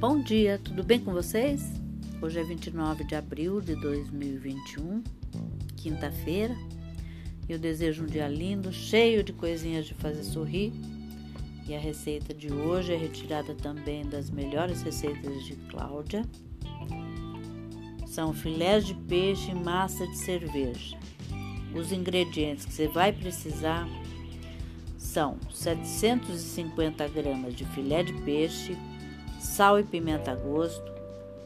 Bom dia, tudo bem com vocês? Hoje é 29 de abril de 2021, quinta-feira. Eu desejo um dia lindo, cheio de coisinhas de fazer sorrir. E a receita de hoje é retirada também das melhores receitas de Cláudia. São filés de peixe e massa de cerveja. Os ingredientes que você vai precisar são 750 gramas de filé de peixe, sal e pimenta a gosto,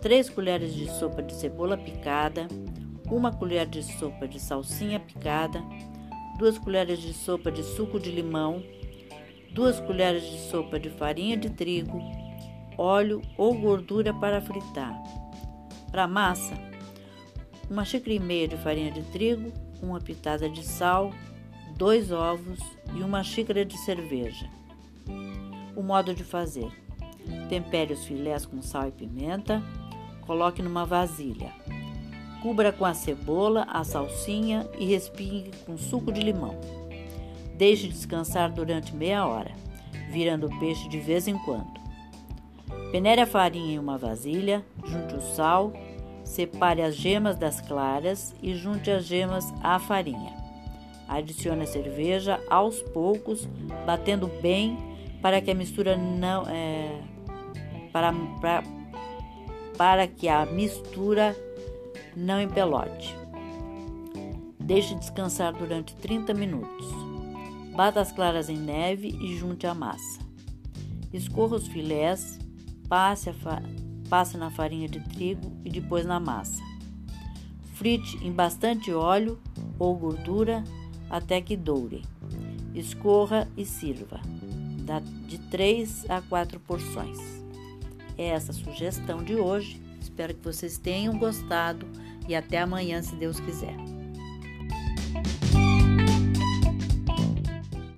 3 colheres de sopa de cebola picada, 1 colher de sopa de salsinha picada, 2 colheres de sopa de suco de limão, 2 colheres de sopa de farinha de trigo, óleo ou gordura para fritar. Para massa, uma xícara e meia de farinha de trigo, uma pitada de sal, dois ovos e uma xícara de cerveja. O modo de fazer: tempere os filés com sal e pimenta, coloque numa vasilha. Cubra com a cebola, a salsinha e respingue com suco de limão. Deixe descansar durante meia hora, virando o peixe de vez em quando. Peneire a farinha em uma vasilha, junte o sal, separe as gemas das claras e junte as gemas à farinha. Adicione a cerveja aos poucos, batendo bem para que a mistura não é, para, para, para que a mistura não empelote. Deixe descansar durante 30 minutos. Bata as claras em neve e junte a massa. Escorra os filés, passe, passe na farinha de trigo e depois na massa. Frite em bastante óleo ou gordura até que doure. Escorra e sirva, de 3 a 4 porções. É essa sugestão de hoje. Espero que vocês tenham gostado e até amanhã, se Deus quiser.